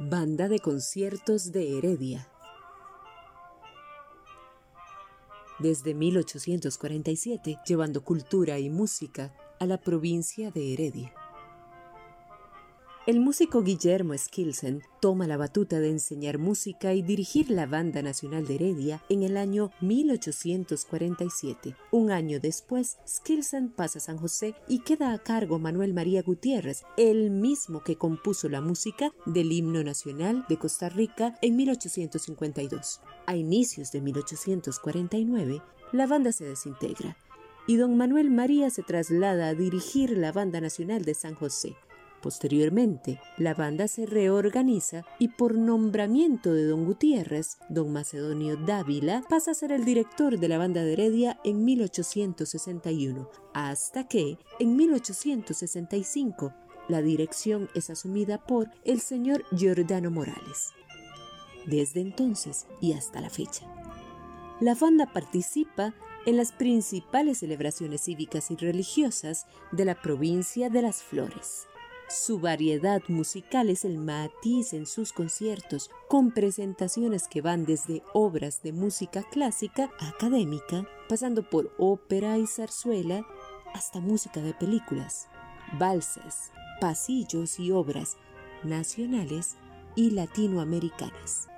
Banda de conciertos de Heredia. Desde 1847, llevando cultura y música a la provincia de Heredia. El músico Guillermo Skilsen toma la batuta de enseñar música y dirigir la Banda Nacional de Heredia en el año 1847. Un año después, Skilsen pasa a San José y queda a cargo Manuel María Gutiérrez, el mismo que compuso la música del himno nacional de Costa Rica en 1852. A inicios de 1849, la banda se desintegra y don Manuel María se traslada a dirigir la Banda Nacional de San José. Posteriormente, la banda se reorganiza y por nombramiento de don Gutiérrez, don Macedonio Dávila pasa a ser el director de la banda de Heredia en 1861, hasta que, en 1865, la dirección es asumida por el señor Giordano Morales. Desde entonces y hasta la fecha. La banda participa en las principales celebraciones cívicas y religiosas de la provincia de Las Flores. Su variedad musical es el matiz en sus conciertos, con presentaciones que van desde obras de música clásica académica, pasando por ópera y zarzuela, hasta música de películas, valses, pasillos y obras nacionales y latinoamericanas.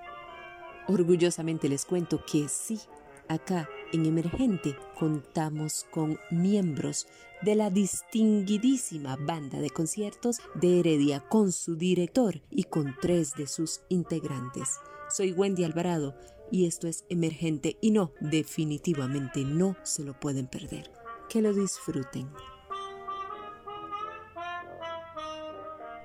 Orgullosamente les cuento que sí, acá en Emergente contamos con miembros de la distinguidísima banda de conciertos de Heredia con su director y con tres de sus integrantes. Soy Wendy Alvarado y esto es Emergente y no, definitivamente no se lo pueden perder. Que lo disfruten.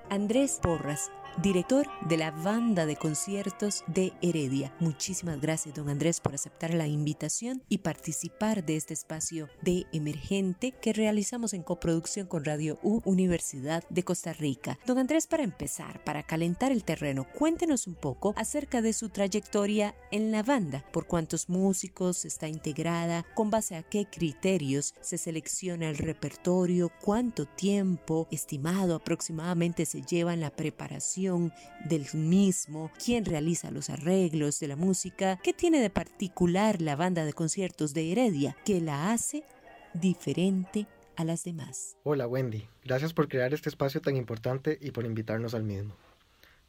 Andrés Porras director de la banda de conciertos de Heredia. Muchísimas gracias, don Andrés, por aceptar la invitación y participar de este espacio de emergente que realizamos en coproducción con Radio U Universidad de Costa Rica. Don Andrés, para empezar, para calentar el terreno, cuéntenos un poco acerca de su trayectoria en la banda, por cuántos músicos está integrada, con base a qué criterios se selecciona el repertorio, cuánto tiempo estimado aproximadamente se lleva en la preparación del mismo, quién realiza los arreglos de la música, qué tiene de particular la banda de conciertos de Heredia que la hace diferente a las demás. Hola Wendy, gracias por crear este espacio tan importante y por invitarnos al mismo.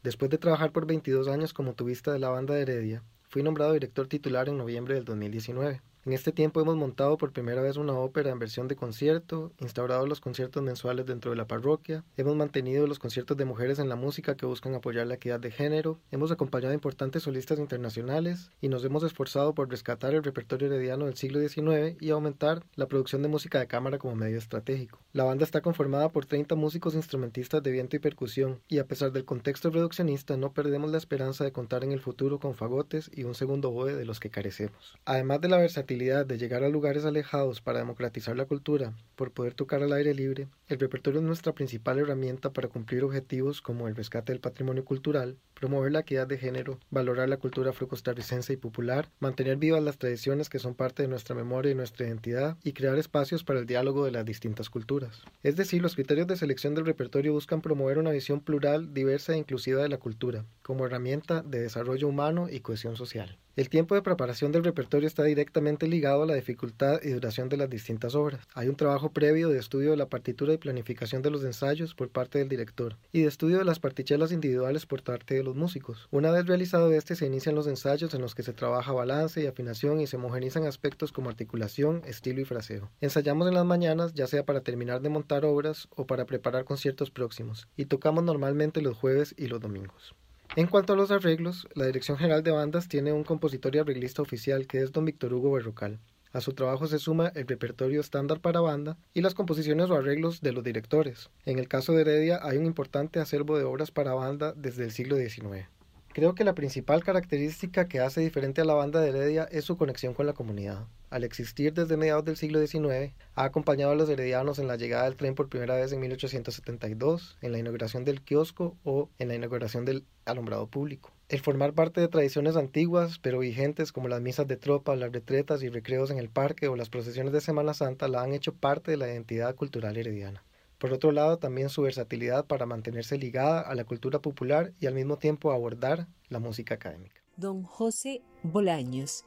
Después de trabajar por 22 años como tubista de la banda de Heredia, fui nombrado director titular en noviembre del 2019. En este tiempo hemos montado por primera vez una ópera en versión de concierto, instaurado los conciertos mensuales dentro de la parroquia, hemos mantenido los conciertos de mujeres en la música que buscan apoyar la equidad de género, hemos acompañado a importantes solistas internacionales y nos hemos esforzado por rescatar el repertorio herediano del siglo XIX y aumentar la producción de música de cámara como medio estratégico. La banda está conformada por 30 músicos instrumentistas de viento y percusión y a pesar del contexto reduccionista no perdemos la esperanza de contar en el futuro con fagotes y un segundo boe de los que carecemos. Además de la versatilidad de llegar a lugares alejados para democratizar la cultura, por poder tocar al aire libre, el repertorio es nuestra principal herramienta para cumplir objetivos como el rescate del patrimonio cultural, promover la equidad de género, valorar la cultura afrocostarricense y popular, mantener vivas las tradiciones que son parte de nuestra memoria y nuestra identidad y crear espacios para el diálogo de las distintas culturas. Es decir, los criterios de selección del repertorio buscan promover una visión plural, diversa e inclusiva de la cultura, como herramienta de desarrollo humano y cohesión social. El tiempo de preparación del repertorio está directamente ligado a la dificultad y duración de las distintas obras. Hay un trabajo previo de estudio de la partitura y planificación de los ensayos por parte del director y de estudio de las partichelas individuales por parte de los músicos. Una vez realizado este se inician los ensayos en los que se trabaja balance y afinación y se homogenizan aspectos como articulación, estilo y fraseo. Ensayamos en las mañanas ya sea para terminar de montar obras o para preparar conciertos próximos y tocamos normalmente los jueves y los domingos. En cuanto a los arreglos, la Dirección General de Bandas tiene un compositor y arreglista oficial que es don Víctor Hugo Berrocal. A su trabajo se suma el repertorio estándar para banda y las composiciones o arreglos de los directores. En el caso de Heredia hay un importante acervo de obras para banda desde el siglo XIX. Creo que la principal característica que hace diferente a la banda de Heredia es su conexión con la comunidad. Al existir desde mediados del siglo XIX, ha acompañado a los heredianos en la llegada del tren por primera vez en 1872, en la inauguración del kiosco o en la inauguración del alumbrado público. El formar parte de tradiciones antiguas pero vigentes como las misas de tropa, las retretas y recreos en el parque o las procesiones de Semana Santa la han hecho parte de la identidad cultural herediana. Por otro lado, también su versatilidad para mantenerse ligada a la cultura popular y al mismo tiempo abordar la música académica. Don José Bolaños,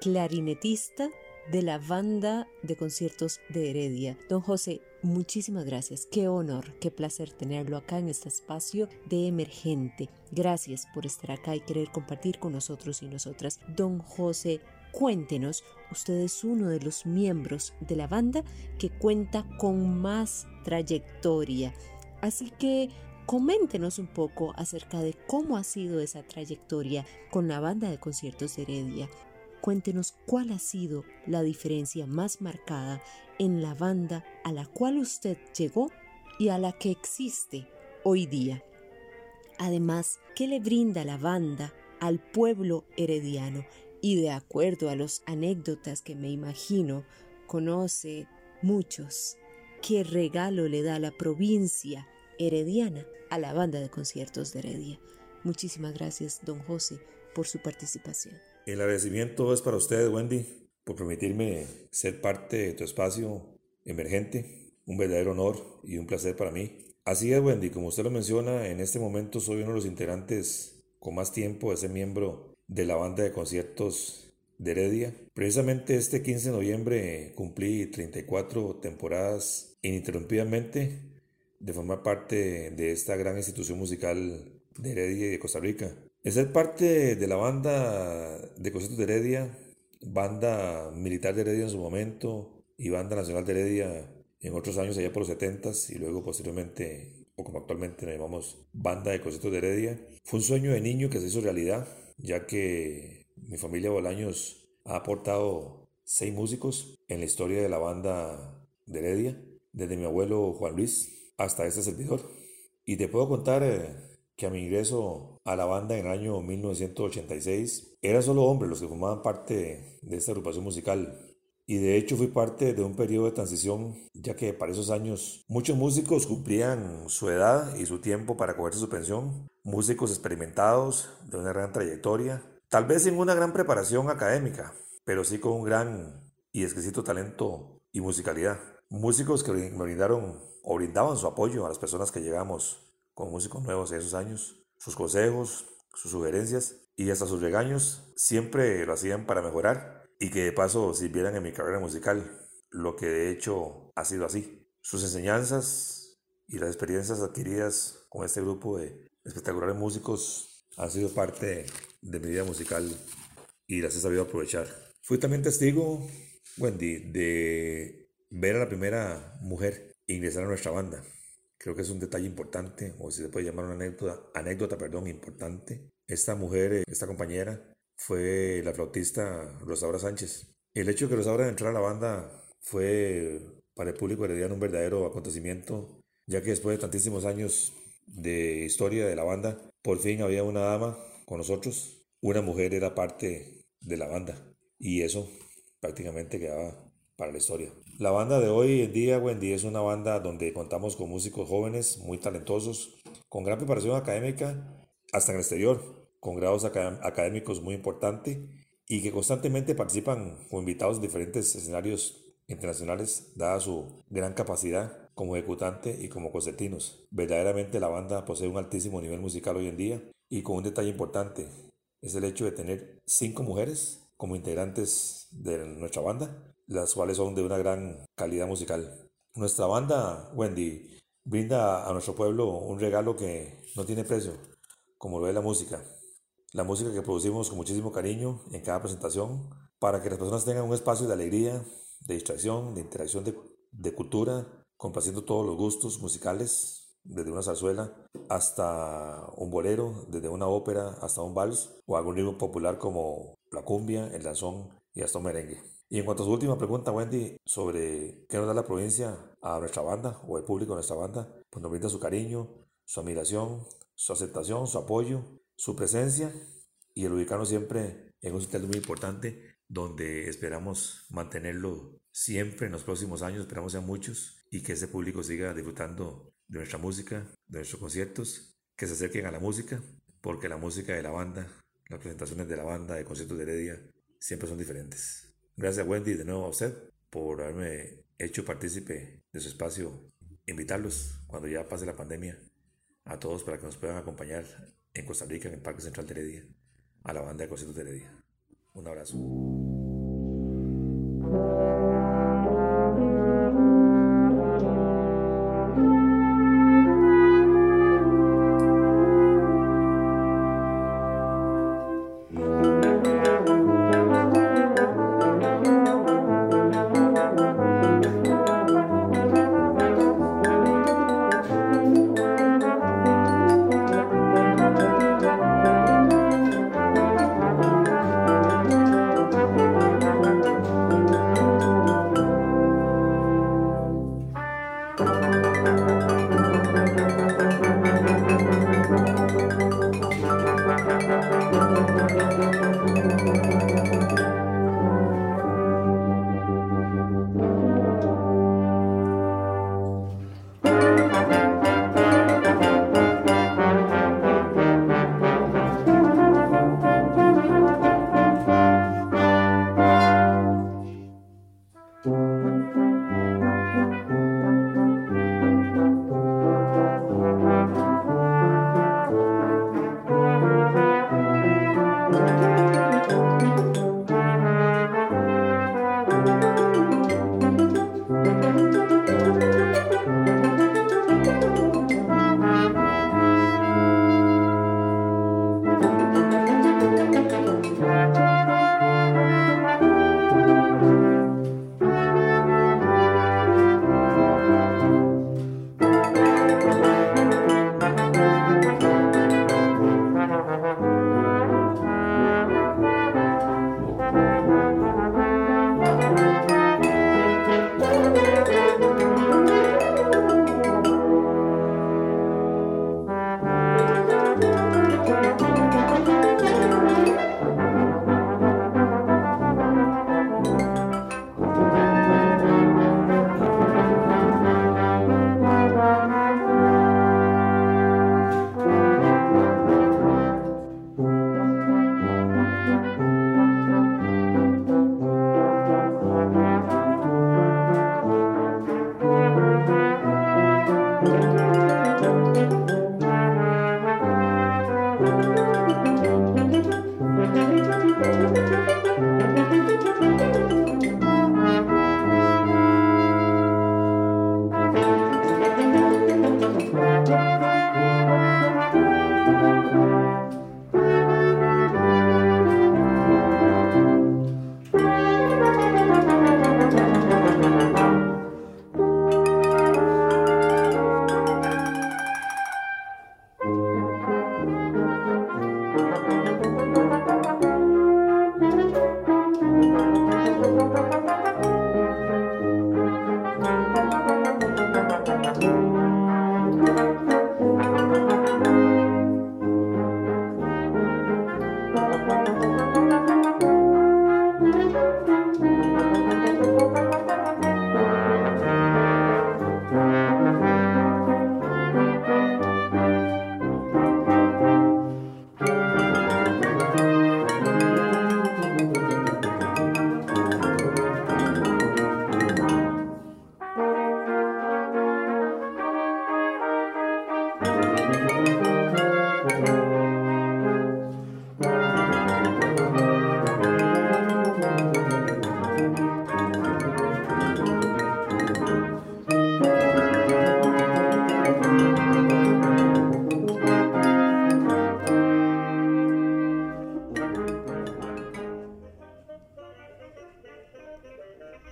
clarinetista de la banda de conciertos de Heredia. Don José, muchísimas gracias. Qué honor, qué placer tenerlo acá en este espacio de emergente. Gracias por estar acá y querer compartir con nosotros y nosotras. Don José Cuéntenos, usted es uno de los miembros de la banda que cuenta con más trayectoria. Así que coméntenos un poco acerca de cómo ha sido esa trayectoria con la banda de conciertos Heredia. Cuéntenos cuál ha sido la diferencia más marcada en la banda a la cual usted llegó y a la que existe hoy día. Además, ¿qué le brinda la banda al pueblo herediano y de acuerdo a las anécdotas que me imagino, conoce muchos ¿Qué regalo le da la provincia herediana a la banda de conciertos de Heredia? Muchísimas gracias, don José, por su participación. El agradecimiento es para usted, Wendy, por permitirme ser parte de tu espacio emergente. Un verdadero honor y un placer para mí. Así es, Wendy, como usted lo menciona, en este momento soy uno de los integrantes con más tiempo de ser miembro de la banda de conciertos de Heredia. Precisamente este 15 de noviembre cumplí 34 temporadas ininterrumpidamente de formar parte de esta gran institución musical de Heredia y de Costa Rica. El ser parte de la banda de conciertos de Heredia, banda militar de Heredia en su momento y banda nacional de Heredia en otros años, allá por los 70 y luego posteriormente, o como actualmente nos llamamos, banda de conciertos de Heredia, fue un sueño de niño que se hizo realidad, ya que mi familia Bolaños ha aportado seis músicos en la historia de la banda de Heredia, desde mi abuelo Juan Luis hasta este servidor. Y te puedo contar eh, que a mi ingreso a la banda en el año 1986, eran solo hombres los que formaban parte de esta agrupación musical. Y de hecho fui parte de un periodo de transición, ya que para esos años muchos músicos cumplían su edad y su tiempo para cogerse su pensión, músicos experimentados de una gran trayectoria, tal vez sin una gran preparación académica, pero sí con un gran y exquisito talento y musicalidad. Músicos que brindaron o brindaban su apoyo a las personas que llegamos con músicos nuevos en esos años. Sus consejos, sus sugerencias y hasta sus regaños siempre lo hacían para mejorar y que de paso sirvieran en mi carrera musical, lo que de hecho ha sido así. Sus enseñanzas y las experiencias adquiridas con este grupo de espectaculares músicos han sido parte de mi vida musical y las he sabido aprovechar. Fui también testigo, Wendy, de ver a la primera mujer ingresar a nuestra banda. Creo que es un detalle importante, o si se puede llamar una anécdota, anécdota perdón, importante. Esta mujer, eh, esta compañera, fue la flautista Rosaura Sánchez. El hecho de que Rosaura entrara a la banda fue para el público herediano un verdadero acontecimiento, ya que después de tantísimos años de historia de la banda, por fin había una dama con nosotros, una mujer era parte de la banda, y eso prácticamente quedaba para la historia. La banda de hoy en día, Wendy, es una banda donde contamos con músicos jóvenes, muy talentosos, con gran preparación académica, hasta en el exterior, con grados académicos muy importantes y que constantemente participan como invitados en diferentes escenarios internacionales, dada su gran capacidad como ejecutante y como concertinos. Verdaderamente la banda posee un altísimo nivel musical hoy en día y con un detalle importante es el hecho de tener cinco mujeres como integrantes de nuestra banda las cuales son de una gran calidad musical. Nuestra banda, Wendy, brinda a nuestro pueblo un regalo que no tiene precio, como lo es la música. La música que producimos con muchísimo cariño en cada presentación para que las personas tengan un espacio de alegría, de distracción, de interacción de, cultura, complaciendo todos los gustos musicales, desde una zarzuela hasta un bolero, desde una ópera hasta un vals o algún ritmo popular como la cumbia, el danzón y hasta un merengue. Y en cuanto a su última pregunta, Wendy, sobre qué nos da la provincia a nuestra banda o el público de nuestra banda, pues nos brinda su cariño, su admiración, su aceptación, su apoyo, su presencia y el ubicarnos siempre en un sitio muy importante donde esperamos mantenerlo siempre en los próximos años, esperamos sean muchos y que ese público siga disfrutando de nuestra música, de nuestros conciertos, que se acerquen a la música, porque la música de la banda, las presentaciones de la banda, de conciertos de Heredia, siempre son diferentes. Gracias Wendy de nuevo a usted por haberme hecho partícipe de su espacio. Invitarlos cuando ya pase la pandemia a todos para que nos puedan acompañar en Costa Rica, en el Parque Central Heredia, a la banda de de Heredia. Un abrazo.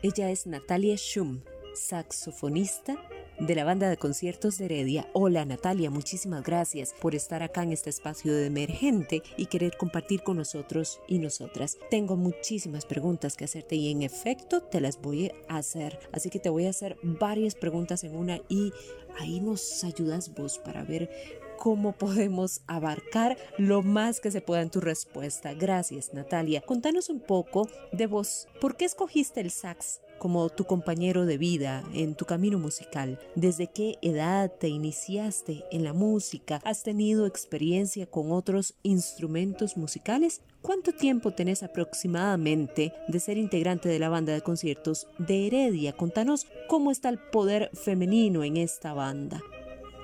Ella es Natalia Schum, saxofonista de la banda de conciertos de Heredia. Hola Natalia, muchísimas gracias por estar acá en este espacio de emergente y querer compartir con nosotros y nosotras. Tengo muchísimas preguntas que hacerte y en efecto te las voy a hacer. Así que te voy a hacer varias preguntas en una y ahí nos ayudas vos para ver cómo podemos abarcar lo más que se pueda en tu respuesta. Gracias, Natalia. Contanos un poco de vos. ¿Por qué escogiste el sax como tu compañero de vida en tu camino musical? ¿Desde qué edad te iniciaste en la música? ¿Has tenido experiencia con otros instrumentos musicales? ¿Cuánto tiempo tenés aproximadamente de ser integrante de la banda de conciertos de Heredia? Contanos cómo está el poder femenino en esta banda.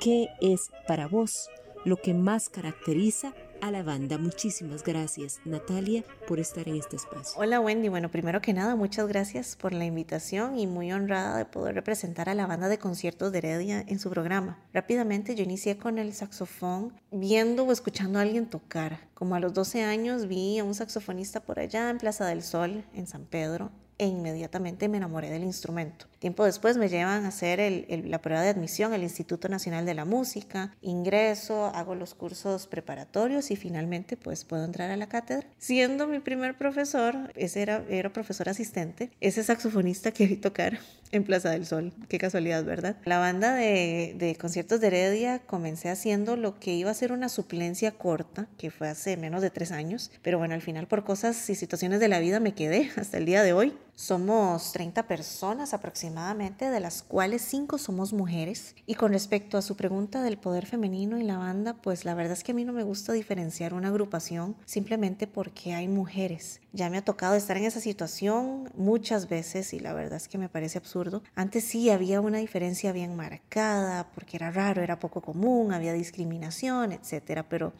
¿Qué es para vos lo que más caracteriza a la banda? Muchísimas gracias, Natalia, por estar en este espacio. Hola, Wendy. Bueno, primero que nada, muchas gracias por la invitación y muy honrada de poder representar a la banda de conciertos de Heredia en su programa. Rápidamente, yo inicié con el saxofón viendo o escuchando a alguien tocar. Como a los 12 años vi a un saxofonista por allá en Plaza del Sol, en San Pedro, e inmediatamente me enamoré del instrumento. Tiempo después me llevan a hacer la prueba de admisión al Instituto Nacional de la Música, ingreso, hago los cursos preparatorios y finalmente pues puedo entrar a la cátedra. Siendo mi primer profesor, ese era, era profesor asistente, ese saxofonista que vi tocar en Plaza del Sol. Qué casualidad, ¿verdad? La banda de, de conciertos de Heredia comencé haciendo lo que iba a ser una suplencia corta, que fue hace menos de tres años, pero bueno, al final por cosas y situaciones de la vida me quedé hasta el día de hoy. Somos 30 personas aproximadamente, de las cuales 5 somos mujeres. Y con respecto a su pregunta del poder femenino y la banda, pues la verdad es que a mí no me gusta diferenciar una agrupación simplemente porque hay mujeres. Ya me ha tocado estar en esa situación muchas veces y la verdad es que me parece absurdo. Antes sí había una diferencia bien marcada porque era raro, era poco común, había discriminación, etcétera, pero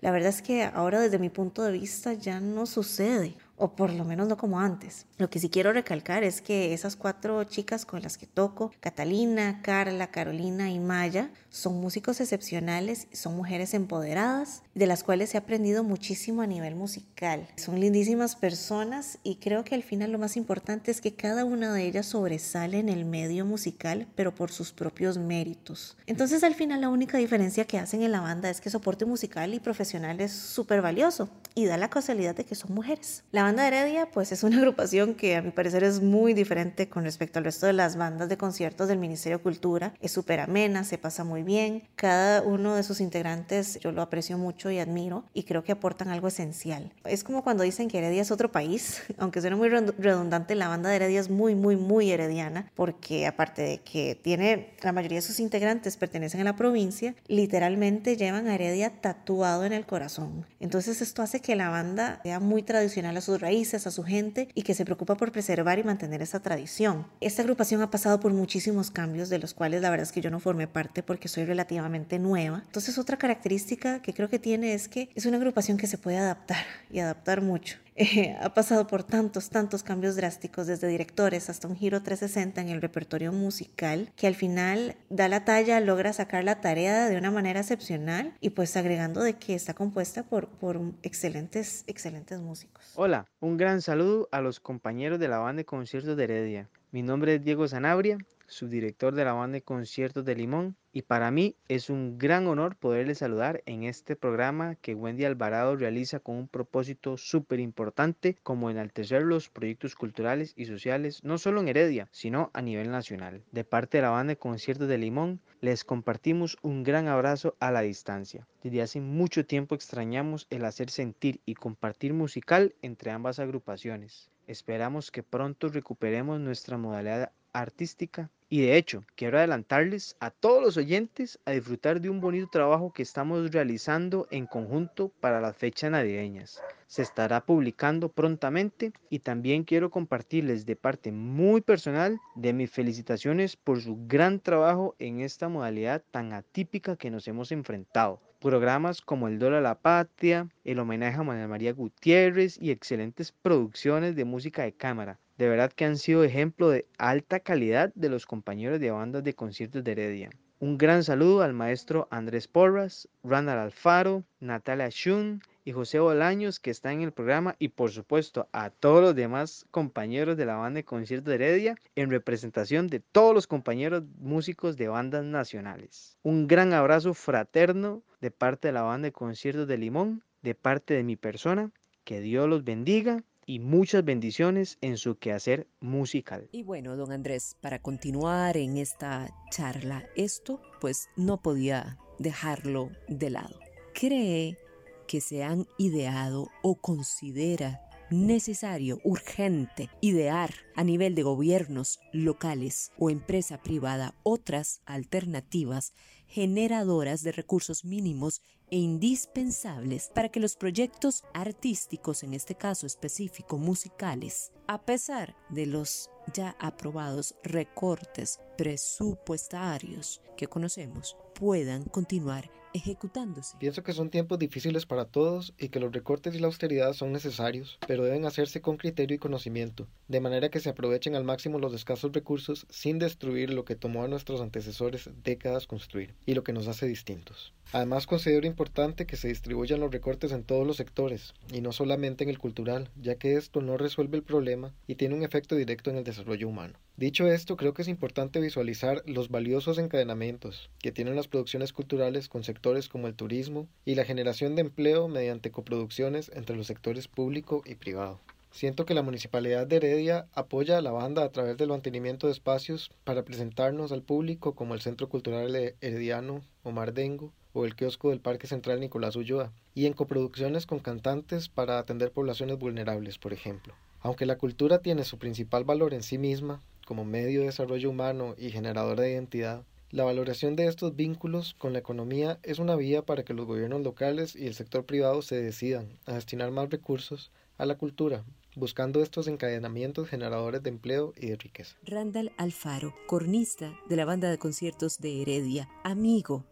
la verdad es que ahora desde mi punto de vista ya no sucede o por lo menos no como antes. Lo que sí quiero recalcar es que esas cuatro chicas con las que toco, Catalina, Carla, Carolina y Maya, son músicos excepcionales, son mujeres empoderadas, de las cuales he aprendido muchísimo a nivel musical. Son lindísimas personas y creo que al final lo más importante es que cada una de ellas sobresale en el medio musical, pero por sus propios méritos. Entonces al final la única diferencia que hacen en la banda es que soporte musical y profesional es súper valioso y da la casualidad de que son mujeres. La banda Heredia pues es una agrupación que a mi parecer es muy diferente con respecto al resto de las bandas de conciertos del Ministerio de Cultura. Es súper amena, se pasa muy bien. Cada uno de sus integrantes yo lo aprecio mucho y admiro y creo que aportan algo esencial. Es como cuando dicen que Heredia es otro país, aunque suene muy redundante, la banda de Heredia es muy, muy, muy herediana porque aparte de que tiene la mayoría de sus integrantes pertenecen a la provincia, literalmente llevan a Heredia tatuado en el corazón. Entonces esto hace que la banda sea muy tradicional a sus raíces, a su gente y que se preocupa por preservar y mantener esa tradición. Esta agrupación ha pasado por muchísimos cambios de los cuales la verdad es que yo no formé parte porque soy relativamente nueva. Entonces otra característica que creo que tiene es que es una agrupación que se puede adaptar y adaptar mucho. Eh, ha pasado por tantos, tantos cambios drásticos, desde directores hasta un giro 360 en el repertorio musical, que al final da la talla, logra sacar la tarea de una manera excepcional y pues agregando de que está compuesta por, por excelentes, excelentes músicos. Hola, un gran saludo a los compañeros de la banda de conciertos de Heredia. Mi nombre es Diego Sanabria subdirector de la banda de conciertos de Limón, y para mí es un gran honor poderles saludar en este programa que Wendy Alvarado realiza con un propósito súper importante como enaltecer los proyectos culturales y sociales no solo en Heredia, sino a nivel nacional. De parte de la banda de conciertos de Limón, les compartimos un gran abrazo a la distancia. Desde hace mucho tiempo extrañamos el hacer sentir y compartir musical entre ambas agrupaciones. Esperamos que pronto recuperemos nuestra modalidad artística y de hecho, quiero adelantarles a todos los oyentes a disfrutar de un bonito trabajo que estamos realizando en conjunto para las fechas navideñas. Se estará publicando prontamente y también quiero compartirles de parte muy personal de mis felicitaciones por su gran trabajo en esta modalidad tan atípica que nos hemos enfrentado. Programas como El Dólar a la Patria, el homenaje a Manuel María Gutiérrez y excelentes producciones de música de cámara de verdad que han sido ejemplo de alta calidad de los compañeros de bandas de conciertos de Heredia. Un gran saludo al maestro Andrés Porras, Randall Alfaro, Natalia Shun y José Bolaños que están en el programa y por supuesto a todos los demás compañeros de la banda de conciertos de Heredia en representación de todos los compañeros músicos de bandas nacionales. Un gran abrazo fraterno de parte de la banda de conciertos de Limón, de parte de mi persona. Que Dios los bendiga y muchas bendiciones en su quehacer musical. Y bueno, don Andrés, para continuar en esta charla, esto pues no podía dejarlo de lado. ¿Cree que se han ideado o considera necesario, urgente, idear a nivel de gobiernos locales o empresa privada otras alternativas generadoras de recursos mínimos e indispensables para que los proyectos artísticos, en este caso específico musicales, a pesar de los ya aprobados recortes presupuestarios que conocemos, puedan continuar ejecutándose. Pienso que son tiempos difíciles para todos y que los recortes y la austeridad son necesarios, pero deben hacerse con criterio y conocimiento, de manera que se aprovechen al máximo los escasos recursos sin destruir lo que tomó a nuestros antecesores décadas construir y lo que nos hace distintos. Además, considero importante que se distribuyan los recortes en todos los sectores, y no solamente en el cultural, ya que esto no resuelve el problema y tiene un efecto directo en el desarrollo humano. Dicho esto, creo que es importante visualizar los valiosos encadenamientos que tienen las producciones culturales con sectores como el turismo y la generación de empleo mediante coproducciones entre los sectores público y privado. Siento que la Municipalidad de Heredia apoya a la banda a través del mantenimiento de espacios para presentarnos al público como el Centro Cultural Herediano Omar Dengo, o el kiosco del Parque Central Nicolás Ulloa, y en coproducciones con cantantes para atender poblaciones vulnerables, por ejemplo. Aunque la cultura tiene su principal valor en sí misma, como medio de desarrollo humano y generador de identidad, la valoración de estos vínculos con la economía es una vía para que los gobiernos locales y el sector privado se decidan a destinar más recursos a la cultura, buscando estos encadenamientos generadores de empleo y de riqueza. Randall Alfaro, cornista de la banda de conciertos de Heredia, amigo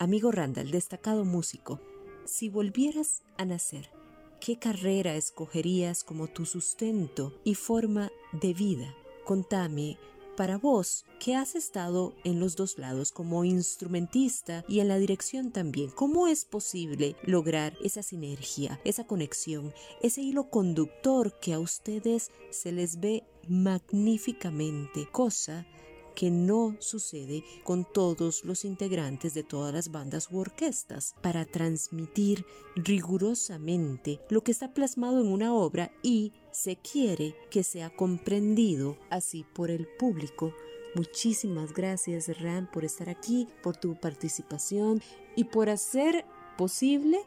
Amigo Randall, destacado músico, si volvieras a nacer, ¿qué carrera escogerías como tu sustento y forma de vida? Contame, para vos, que has estado en los dos lados como instrumentista y en la dirección también, ¿cómo es posible lograr esa sinergia, esa conexión, ese hilo conductor que a ustedes se les ve magníficamente, cosa que no sucede con todos los integrantes de todas las bandas u orquestas, para transmitir rigurosamente lo que está plasmado en una obra y se quiere que sea comprendido así por el público. Muchísimas gracias Ram por estar aquí, por tu participación y por hacer posible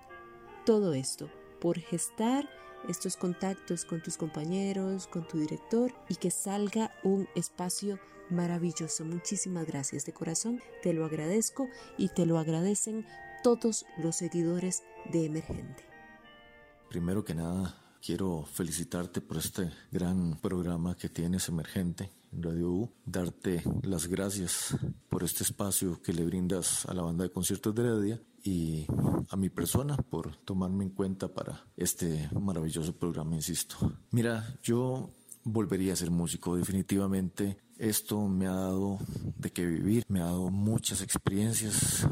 todo esto, por gestar estos contactos con tus compañeros, con tu director y que salga un espacio maravilloso. Muchísimas gracias de corazón, te lo agradezco y te lo agradecen todos los seguidores de Emergente. Primero que nada, quiero felicitarte por este gran programa que tienes Emergente en Radio U, darte las gracias por este espacio que le brindas a la banda de conciertos de Heredia y a mi persona por tomarme en cuenta para este maravilloso programa, insisto. Mira, yo volvería a ser músico, definitivamente esto me ha dado de qué vivir, me ha dado muchas experiencias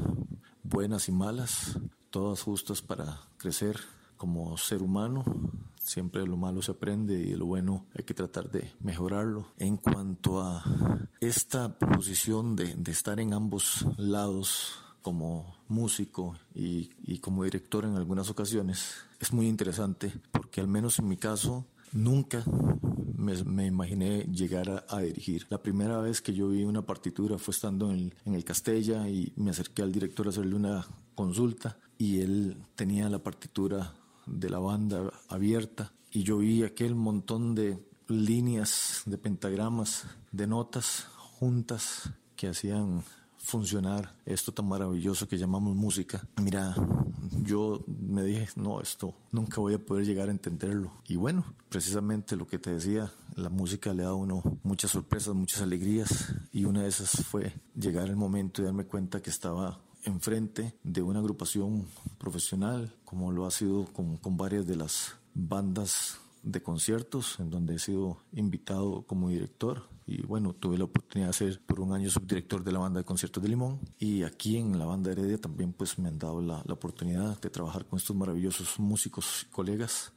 buenas y malas, todas justas para crecer como ser humano. Siempre de lo malo se aprende y de lo bueno hay que tratar de mejorarlo. En cuanto a esta posición de, estar en ambos lados, como músico y, y, como director en algunas ocasiones, es muy interesante porque al menos en mi caso nunca me, imaginé llegar a, dirigir. La primera vez que yo vi una partitura fue estando en, el Castella y me acerqué al director a hacerle una consulta y él tenía la partitura de la banda abierta y yo vi aquel montón de líneas de pentagramas, de notas juntas que hacían funcionar esto tan maravilloso que llamamos música. Mira, yo me dije, no, esto nunca voy a poder llegar a entenderlo. Y bueno, precisamente lo que te decía, la música le da a uno muchas sorpresas, muchas alegrías. Y una de esas fue llegar el momento y darme cuenta que estaba enfrente de una agrupación profesional, como lo ha sido con, con varias de las bandas de conciertos en donde he sido invitado como director. Y bueno, tuve la oportunidad de ser por un año subdirector de la banda de conciertos de Limón. Y aquí en la banda Heredia también pues me han dado la, la oportunidad de trabajar con estos maravillosos músicos y colegas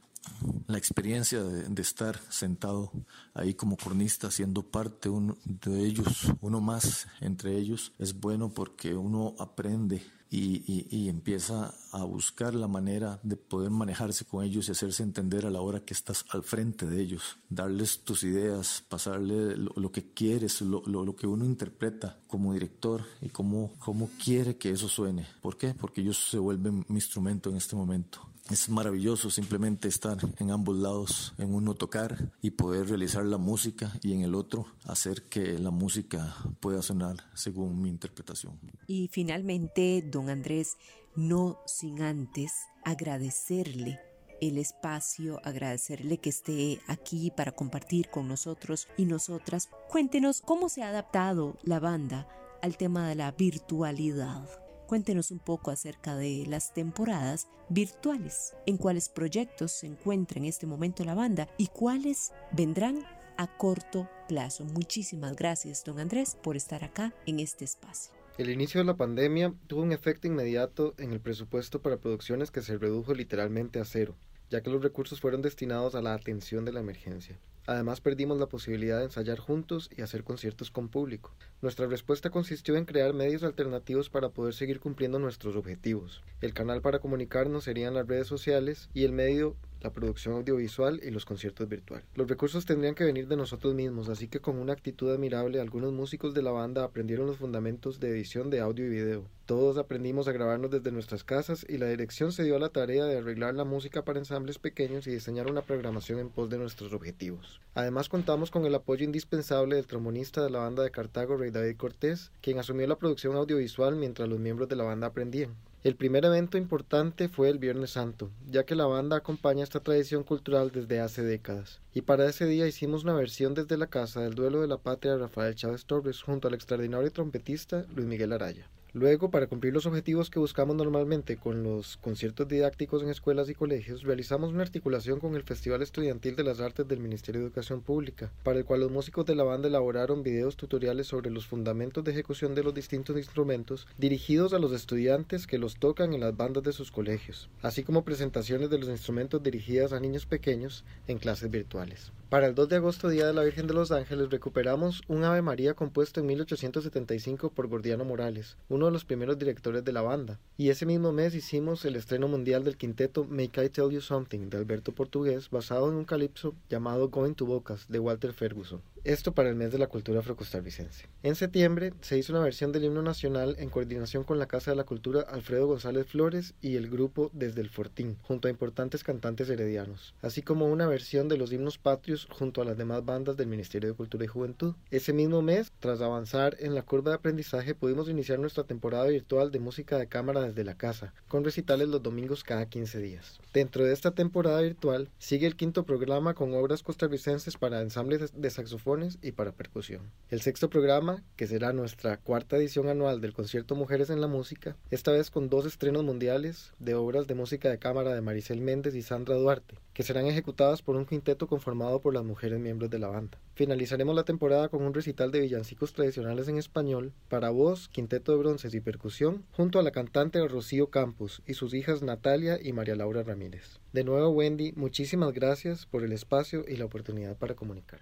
la experiencia de, estar sentado ahí como cornista, siendo parte uno de ellos, uno más entre ellos, es bueno porque uno aprende y, y, empieza a buscar la manera de poder manejarse con ellos y hacerse entender a la hora que estás al frente de ellos, darles tus ideas, pasarle lo, que quieres, lo, lo, lo, que uno interpreta como director y cómo, cómo quiere que eso suene. ¿Por qué? Porque ellos se vuelven mi instrumento en este momento. Es maravilloso simplemente estar en ambos lados, en uno tocar y poder realizar la música y en el otro hacer que la música pueda sonar según mi interpretación. Y finalmente, don Andrés, no sin antes agradecerle el espacio, agradecerle que esté aquí para compartir con nosotros y nosotras. Cuéntenos cómo se ha adaptado la banda al tema de la virtualidad. Cuéntenos un poco acerca de las temporadas virtuales, en cuáles proyectos se encuentra en este momento la banda y cuáles vendrán a corto plazo. Muchísimas gracias, don Andrés, por estar acá en este espacio. El inicio de la pandemia tuvo un efecto inmediato en el presupuesto para producciones que se redujo literalmente a cero, ya que los recursos fueron destinados a la atención de la emergencia. Además perdimos la posibilidad de ensayar juntos y hacer conciertos con público. Nuestra respuesta consistió en crear medios alternativos para poder seguir cumpliendo nuestros objetivos. El canal para comunicarnos serían las redes sociales y el medio la producción audiovisual y los conciertos virtuales. Los recursos tendrían que venir de nosotros mismos, así que con una actitud admirable algunos músicos de la banda aprendieron los fundamentos de edición de audio y video. Todos aprendimos a grabarnos desde nuestras casas y la dirección se dio a la tarea de arreglar la música para ensambles pequeños y diseñar una programación en pos de nuestros objetivos. Además contamos con el apoyo indispensable del trombonista de la banda de Cartago, Rey David Cortés, quien asumió la producción audiovisual mientras los miembros de la banda aprendían. El primer evento importante fue el Viernes Santo, ya que la banda acompaña esta tradición cultural desde hace décadas. Y para ese día hicimos una versión desde la casa del duelo de la patria Rafael Chávez Torres junto al extraordinario trompetista Luis Miguel Araya. Luego, para cumplir los objetivos que buscamos normalmente con los conciertos didácticos en escuelas y colegios, realizamos una articulación con el Festival Estudiantil de las Artes del Ministerio de Educación Pública, para el cual los músicos de la banda elaboraron videos tutoriales sobre los fundamentos de ejecución de los distintos instrumentos dirigidos a los estudiantes que los tocan en las bandas de sus colegios, así como presentaciones de los instrumentos dirigidas a niños pequeños en clases virtuales. Para el 2 de agosto, Día de la Virgen de los Ángeles, recuperamos un Ave María compuesto en 1875 por Gordiano Morales, uno de los primeros directores de la banda. Y ese mismo mes hicimos el estreno mundial del quinteto Make I Tell You Something de Alberto Portugués, basado en un calipso llamado Going to Bocas de Walter Ferguson. Esto para el mes de la cultura afrocostarricense. En septiembre se hizo una versión del himno nacional en coordinación con la Casa de la Cultura Alfredo González Flores y el grupo Desde el Fortín, junto a importantes cantantes heredianos, así como una versión de los himnos patrios junto a las demás bandas del Ministerio de Cultura y Juventud. Ese mismo mes, tras avanzar en la curva de aprendizaje, pudimos iniciar nuestra temporada virtual de música de cámara desde la casa, con recitales los domingos cada 15 días. Dentro de esta temporada virtual, sigue el quinto programa con obras costarricenses para ensambles de saxofón y para percusión. El sexto programa, que será nuestra cuarta edición anual del concierto Mujeres en la Música, esta vez con dos estrenos mundiales de obras de música de cámara de Maricel Méndez y Sandra Duarte, que serán ejecutadas por un quinteto conformado por las mujeres miembros de la banda. Finalizaremos la temporada con un recital de villancicos tradicionales en español para voz, quinteto de bronces y percusión, junto a la cantante Rocío Campos y sus hijas Natalia y María Laura Ramírez. De nuevo, Wendy, muchísimas gracias por el espacio y la oportunidad para comunicar.